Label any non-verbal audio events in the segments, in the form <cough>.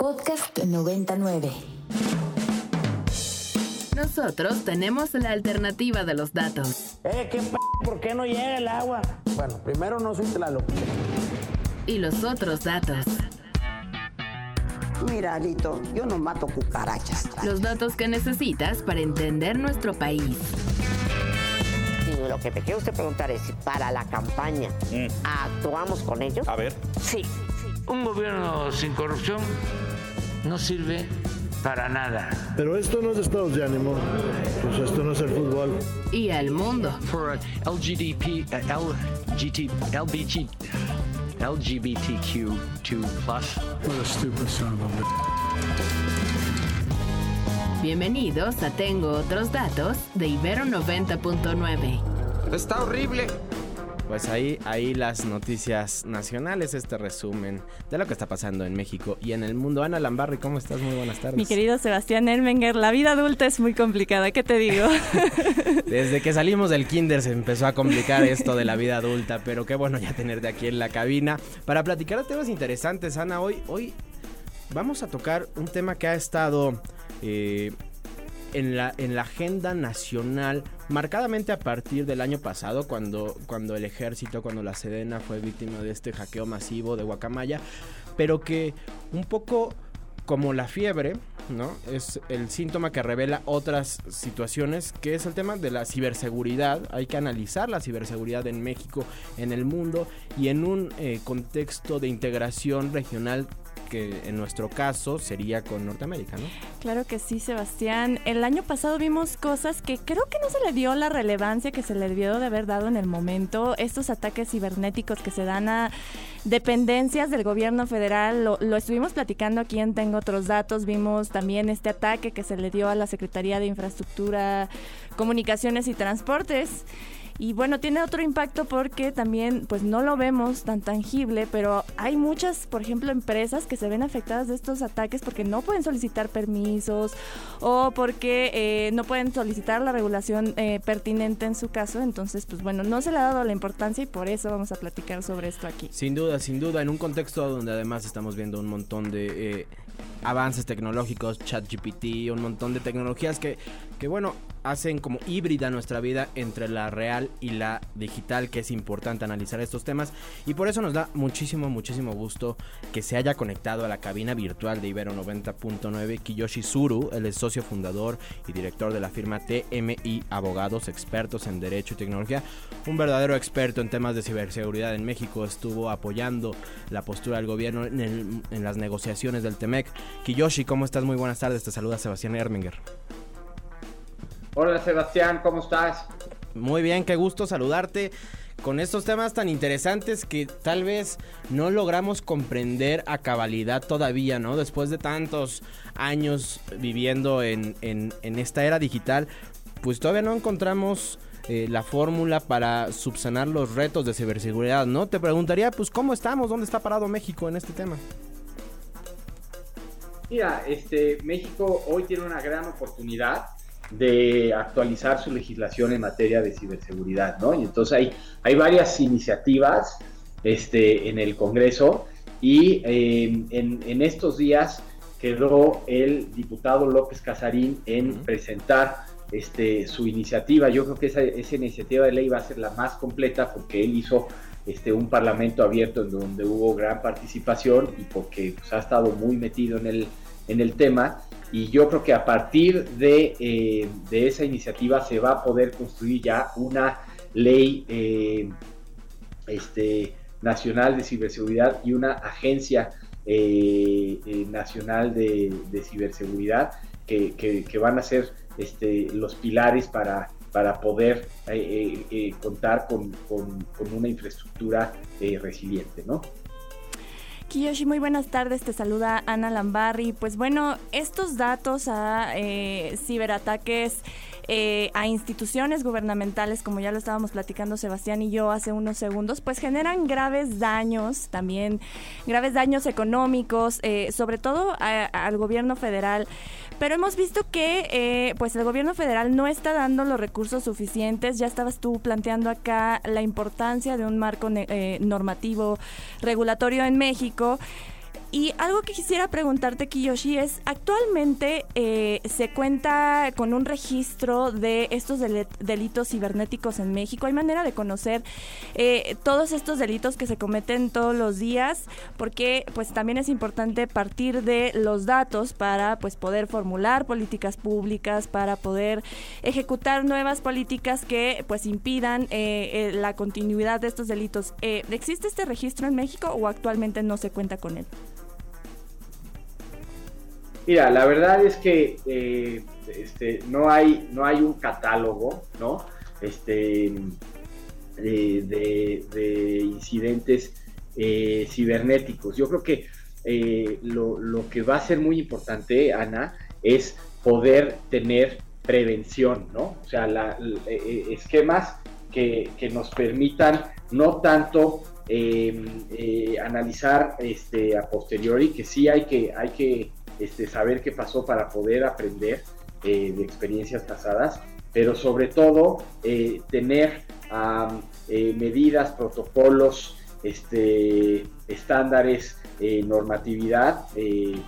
Podcast 99. Nosotros tenemos la alternativa de los datos. Eh, ¿qué p ¿Por qué no llega el agua? Bueno, primero no soy Tlaloc. Y los otros datos. Mira, Alito, yo no mato cucarachas. Los datos que necesitas para entender nuestro país. Y lo que te quiero usted preguntar es si para la campaña actuamos con ellos. A ver. Sí. Un gobierno sin corrupción no sirve para nada. Pero esto no es estados de ánimo, pues esto no es el fútbol. Y al mundo. For LGDP, uh, LGT, LBG, LGBTQ2+. What a stupid son of a Bienvenidos a Tengo otros datos de Ibero 90.9. Está horrible. Pues ahí, ahí las noticias nacionales, este resumen de lo que está pasando en México y en el mundo. Ana Lambarri, ¿cómo estás? Muy buenas tardes. Mi querido Sebastián Ermenger, la vida adulta es muy complicada, ¿qué te digo? <laughs> Desde que salimos del kinder se empezó a complicar esto de la vida adulta, pero qué bueno ya tenerte aquí en la cabina para platicar de temas interesantes. Ana, hoy, hoy vamos a tocar un tema que ha estado... Eh, en la, en la agenda nacional, marcadamente a partir del año pasado, cuando, cuando el ejército, cuando la Sedena fue víctima de este hackeo masivo de Guacamaya, pero que un poco como la fiebre, ¿no? Es el síntoma que revela otras situaciones, que es el tema de la ciberseguridad. Hay que analizar la ciberseguridad en México, en el mundo y en un eh, contexto de integración regional que en nuestro caso sería con Norteamérica, ¿no? Claro que sí, Sebastián. El año pasado vimos cosas que creo que no se le dio la relevancia que se le debió de haber dado en el momento. Estos ataques cibernéticos que se dan a dependencias del gobierno federal, lo, lo estuvimos platicando aquí en Tengo Otros Datos. Vimos también este ataque que se le dio a la Secretaría de Infraestructura, Comunicaciones y Transportes. Y bueno, tiene otro impacto porque también pues no lo vemos tan tangible, pero hay muchas, por ejemplo, empresas que se ven afectadas de estos ataques porque no pueden solicitar permisos o porque eh, no pueden solicitar la regulación eh, pertinente en su caso. Entonces, pues bueno, no se le ha dado la importancia y por eso vamos a platicar sobre esto aquí. Sin duda, sin duda, en un contexto donde además estamos viendo un montón de... Eh, avances tecnológicos, ChatGPT, un montón de tecnologías que, que, bueno, hacen como híbrida nuestra vida entre la real y la digital, que es importante analizar estos temas. Y por eso nos da muchísimo, muchísimo gusto que se haya conectado a la cabina virtual de Ibero 90.9 Kiyoshi Suru, el socio fundador y director de la firma TMI Abogados, expertos en Derecho y Tecnología. Un verdadero experto en temas de ciberseguridad en México. Estuvo apoyando la postura del gobierno en, las negociaciones del TEMEC. Kiyoshi, ¿cómo estás? Muy buenas tardes. Te saluda Sebastián Erminger. Hola Sebastián, ¿cómo estás? Muy bien, qué gusto saludarte con estos temas tan interesantes que tal vez no logramos comprender a cabalidad todavía, ¿no? Después de tantos años viviendo en, en, en esta era digital, pues todavía no encontramos eh, la fórmula para subsanar los retos de ciberseguridad, ¿no? Te preguntaría, pues, ¿cómo estamos? ¿Dónde está parado México en este tema? Mira, este, México hoy tiene una gran oportunidad de actualizar su legislación en materia de ciberseguridad, ¿no? Y entonces hay, hay varias iniciativas este, en el Congreso y eh, en, en, estos días quedó el diputado López Casarín en uh -huh. presentar este, su iniciativa. Yo creo que esa, esa, iniciativa de ley va a ser la más completa porque él hizo este, un parlamento abierto en donde hubo gran participación y porque pues, ha estado muy metido en el, en el tema y yo creo que a partir de, eh, de, esa iniciativa se va a poder construir ya una ley eh, este, nacional de ciberseguridad y una agencia eh, nacional de, ciberseguridad que, que, que, van a ser este, los pilares para, para poder contar con, con, con, una infraestructura resiliente, ¿no? Kiyoshi, muy buenas tardes. Te saluda Ana Lambarri. Pues bueno, estos datos a eh, ciberataques eh, a instituciones gubernamentales, como ya lo estábamos platicando Sebastián y yo hace unos segundos, pues generan graves daños, también graves daños económicos, eh, sobre todo a, al gobierno federal. Pero hemos visto que eh, pues el gobierno federal no está dando los recursos suficientes. Ya estabas tú planteando acá la importancia de un marco eh, normativo regulatorio en México. Y algo que quisiera preguntarte, Kiyoshi, es, actualmente eh, se cuenta con un registro de estos delitos cibernéticos en México. ¿Hay manera de conocer eh, todos estos delitos que se cometen todos los días? Porque pues también es importante partir de los datos para pues poder formular políticas públicas, para poder ejecutar nuevas políticas que pues impidan eh, la continuidad de estos delitos. ¿Existe este registro en México o actualmente no se cuenta con él? Mira, la verdad es que eh, este, no, hay, no hay un catálogo, ¿no? Este, de, incidentes eh, cibernéticos. Yo creo que eh, lo, que va a ser muy importante, Ana, es poder tener prevención, ¿no? O sea, esquemas que, nos permitan no tanto analizar este, a posteriori, que sí hay que, hay que este, saber qué pasó para poder aprender eh, de experiencias pasadas, pero sobre todo eh, tener eh, medidas, protocolos, este, estándares, normatividad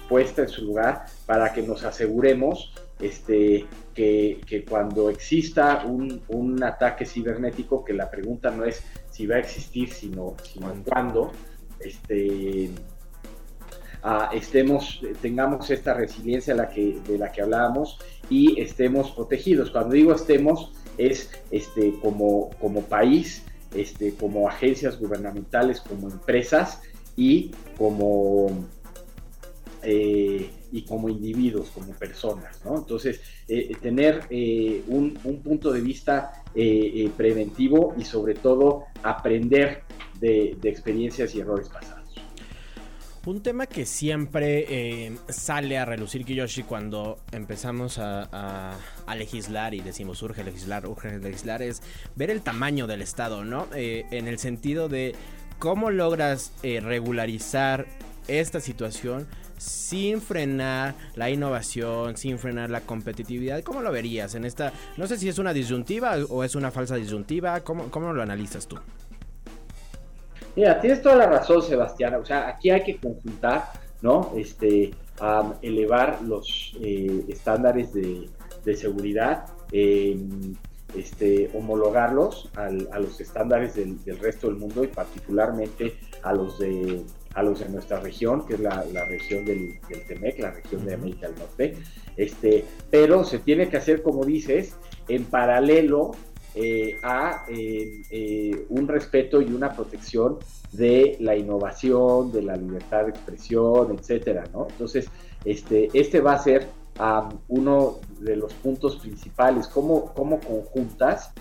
puesta en su lugar para que nos aseguremos este, que, cuando exista un, ataque cibernético, que la pregunta no es si va a existir, sino, sino cuándo, este, estemos, tengamos esta resiliencia la que, de la que hablábamos y estemos protegidos. Cuando digo estemos, es este, como, como país, este, como agencias gubernamentales, como empresas y como, eh, y como individuos, como personas. ¿no? Entonces, eh, tener eh, un, un, punto de vista preventivo y sobre todo aprender de, de experiencias y errores pasados. Un tema que siempre eh, sale a relucir, Kiyoshi, cuando empezamos a, legislar y decimos urge legislar, urge legislar, es ver el tamaño del Estado, ¿no? Eh, en el sentido de cómo logras eh, regularizar esta situación sin frenar la innovación, sin frenar la competitividad. ¿Cómo lo verías en esta? No sé si es una disyuntiva o es una falsa disyuntiva. ¿Cómo, cómo lo analizas tú? Mira, tienes toda la razón, Sebastián. O sea, aquí hay que conjuntar, ¿no? Este, elevar los eh, estándares de, seguridad, em, este, homologarlos a los estándares del, resto del mundo y particularmente a los de a los de nuestra región, que es la, región del, del, TEMEC, la región de América del Norte, este, pero se tiene que hacer, como dices, en paralelo eh, a eh, eh, un respeto y una protección de la innovación, de la libertad de expresión, etcétera, ¿no? Entonces, este, este va a ser uno de los puntos principales, cómo, conjuntas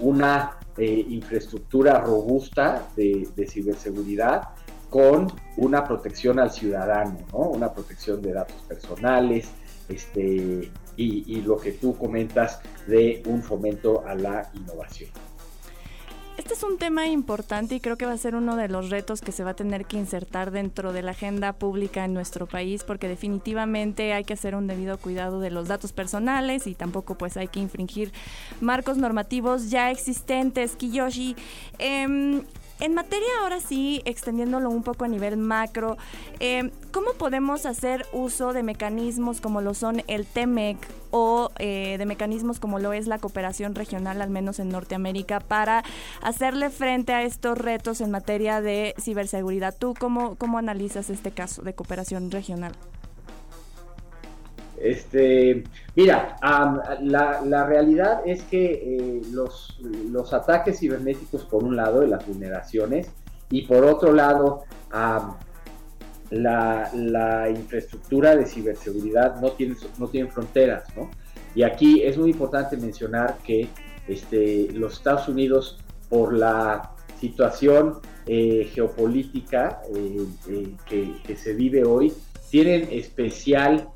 una infraestructura robusta de, de, ciberseguridad con una protección al ciudadano, ¿no? Una protección de datos personales, este, y, lo que tú comentas de un fomento a la innovación. Este es un tema importante y creo que va a ser uno de los retos que se va a tener que insertar dentro de la agenda pública en nuestro país porque definitivamente hay que hacer un debido cuidado de los datos personales y tampoco pues hay que infringir marcos normativos ya existentes. Kiyoshi, eh, en materia, ahora sí, extendiéndolo un poco a nivel macro, eh, ¿cómo podemos hacer uso de mecanismos como lo son el TEMEC o eh, de mecanismos como lo es la cooperación regional, al menos en Norteamérica, para hacerle frente a estos retos en materia de ciberseguridad? ¿Tú cómo, cómo analizas este caso de cooperación regional? Este, mira, la, realidad es que eh, los, los, ataques cibernéticos, por un lado, de las vulneraciones, y por otro lado, la, infraestructura de ciberseguridad no tiene, no tienen fronteras, ¿no? Y aquí es muy importante mencionar que este, los Estados Unidos, por la situación eh, geopolítica eh, que, se vive hoy, tienen especial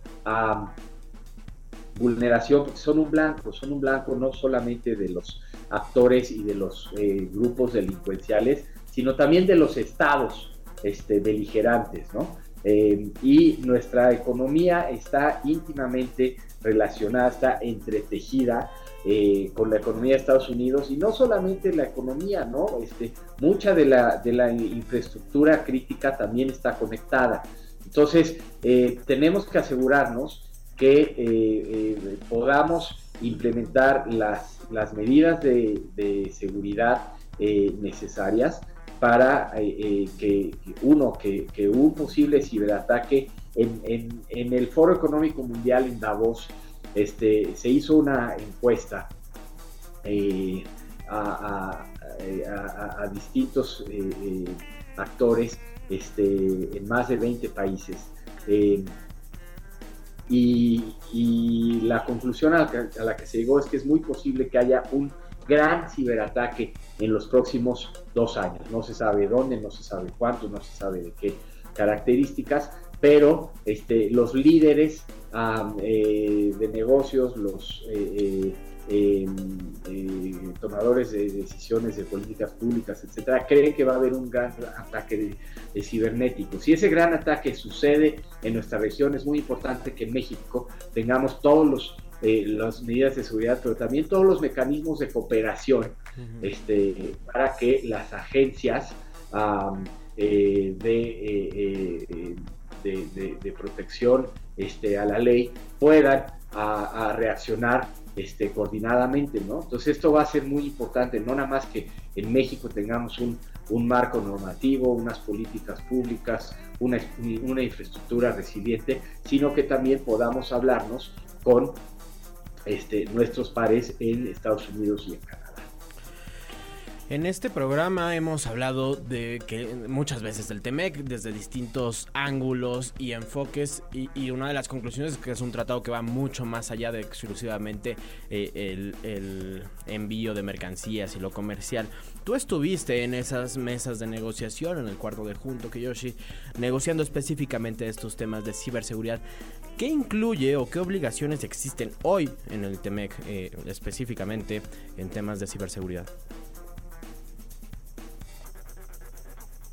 vulneración, porque son un blanco, son un blanco no solamente de los actores y de los eh, grupos delincuenciales, sino también de los estados este, beligerantes, ¿no? Eh, y nuestra economía está íntimamente relacionada, está entretejida eh, con la economía de Estados Unidos y no solamente la economía, ¿no? Este, mucha de la, de la infraestructura crítica también está conectada. Entonces, eh, tenemos que asegurarnos que eh, podamos implementar las, las medidas de, seguridad necesarias para que, uno, que, un posible ciberataque en, en, el Foro Económico Mundial en Davos este, se hizo una encuesta eh, a, distintos eh, eh, actores este, en más de 20 países. Y, la conclusión a la, que, se llegó es que es muy posible que haya un gran ciberataque en los próximos dos años. No se sabe dónde, no se sabe cuánto, no se sabe de qué características, pero este, los líderes eh, de negocios, los eh, eh, tomadores de decisiones de políticas públicas, etcétera, creen que va a haber un gran ataque de, cibernético. Si ese gran ataque sucede en nuestra región, es muy importante que en México tengamos todos los las medidas de seguridad, pero también todos los mecanismos de cooperación este, para que las agencias de, de, protección este, a la ley puedan a, reaccionar este, coordinadamente, ¿no? Entonces esto va a ser muy importante, no nada más que en México tengamos un, marco normativo, unas políticas públicas, una, infraestructura resiliente, sino que también podamos hablarnos con este, nuestros pares en Estados Unidos y en Canadá. En este programa hemos hablado de que muchas veces del TEMEC desde distintos ángulos y enfoques y, una de las conclusiones es que es un tratado que va mucho más allá de exclusivamente eh, el, envío de mercancías y lo comercial. Tú estuviste en esas mesas de negociación en el cuarto de junto Kiyoshi negociando específicamente estos temas de ciberseguridad. ¿Qué incluye o qué obligaciones existen hoy en el TEMEC eh, específicamente en temas de ciberseguridad?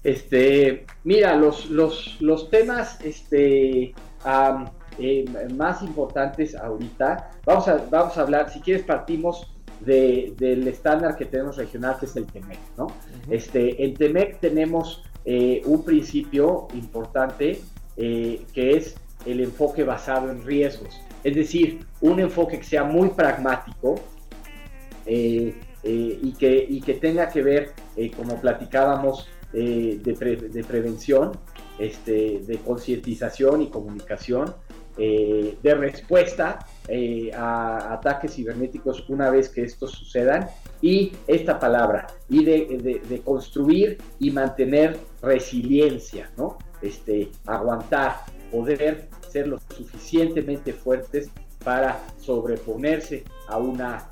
Este, mira, los, los, los temas este, eh, más importantes ahorita, vamos a, vamos a hablar, si quieres partimos del estándar que tenemos regional, que es el TEMEC, ¿no? este, en TEMEC tenemos eh, un principio importante eh, que es el enfoque basado en riesgos, es decir, un enfoque que sea muy pragmático y, que, y que tenga que ver, como platicábamos, eh, de, prevención, este, de concientización y comunicación, eh, de respuesta eh, a ataques cibernéticos una vez que estos sucedan, y esta palabra, y de, construir y mantener resiliencia, ¿no? Este, aguantar, poder ser lo suficientemente fuertes para sobreponerse a una,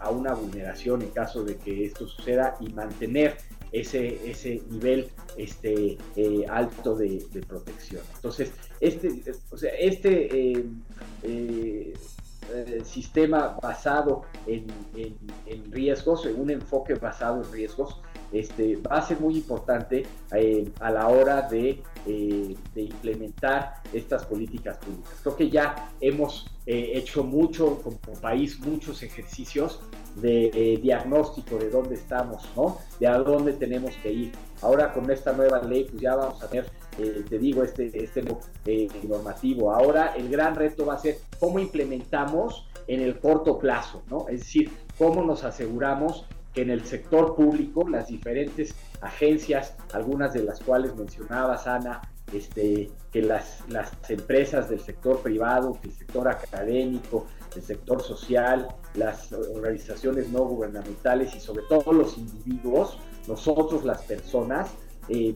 a una vulneración en caso de que esto suceda y mantener ese, ese nivel este, eh, alto de, protección. Entonces, este, o sea, este eh, eh, sistema basado en, en, riesgos, en un enfoque basado en riesgos, este, va a ser muy importante a la hora de, de, implementar estas políticas públicas. Creo que ya hemos hecho mucho como país, muchos ejercicios de eh, diagnóstico de dónde estamos, ¿no? De a dónde tenemos que ir. Ahora con esta nueva ley, pues ya vamos a tener, eh, te digo, este, este eh, normativo. Ahora el gran reto va a ser cómo implementamos en el corto plazo, ¿no? Es decir, cómo nos aseguramos que en el sector público las diferentes agencias, algunas de las cuales mencionabas, Ana, este, que las, las empresas del sector privado, que el sector académico, el sector social, las organizaciones no gubernamentales y sobre todo los individuos, nosotros las personas, eh,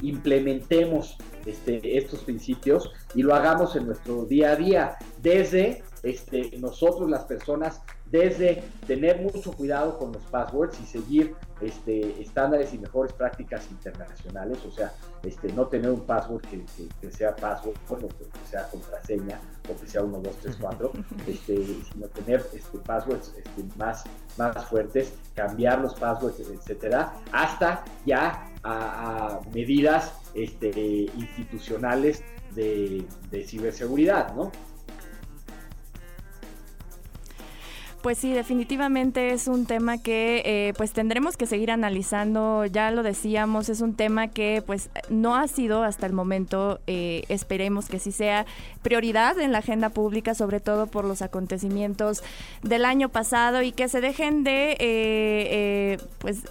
implementemos este, estos principios y lo hagamos en nuestro día a día, desde este, nosotros las personas desde tener mucho cuidado con los passwords y seguir este, estándares y mejores prácticas internacionales, o sea, este, no tener un password que, sea password, que sea contraseña o que sea 1, 2, 3, 4, sino tener este, passwords este, más, más fuertes, cambiar los passwords, etcétera, hasta ya a, medidas este, institucionales de, de ciberseguridad, ¿no? Pues sí, definitivamente es un tema que eh, pues tendremos que seguir analizando. Ya lo decíamos, es un tema que pues no ha sido hasta el momento, eh, esperemos que sí sea prioridad en la agenda pública, sobre todo por los acontecimientos del año pasado y que se dejen de eh, eh, pues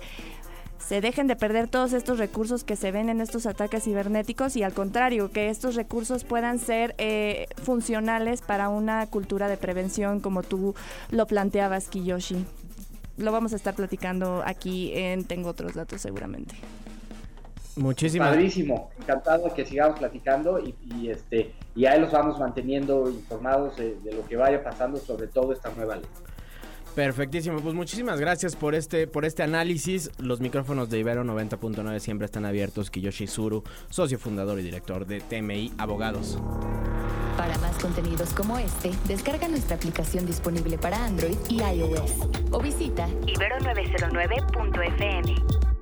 se dejen de perder todos estos recursos que se ven en estos ataques cibernéticos y al contrario, que estos recursos puedan ser eh, funcionales para una cultura de prevención como tú lo planteabas, Kiyoshi. Lo vamos a estar platicando aquí en Tengo otros datos seguramente. Muchísimas Padrísimo, encantado de que sigamos platicando y, y, este y ahí los vamos manteniendo informados de, de lo que vaya pasando, sobre todo esta nueva ley. Perfectísimo, pues muchísimas gracias por este, por este análisis. Los micrófonos de Ibero 90.9 siempre están abiertos. Kiyoshi Suru, socio fundador y director de TMI Abogados. Para más contenidos como este, descarga nuestra aplicación disponible para Android y iOS o visita ibero909.fm.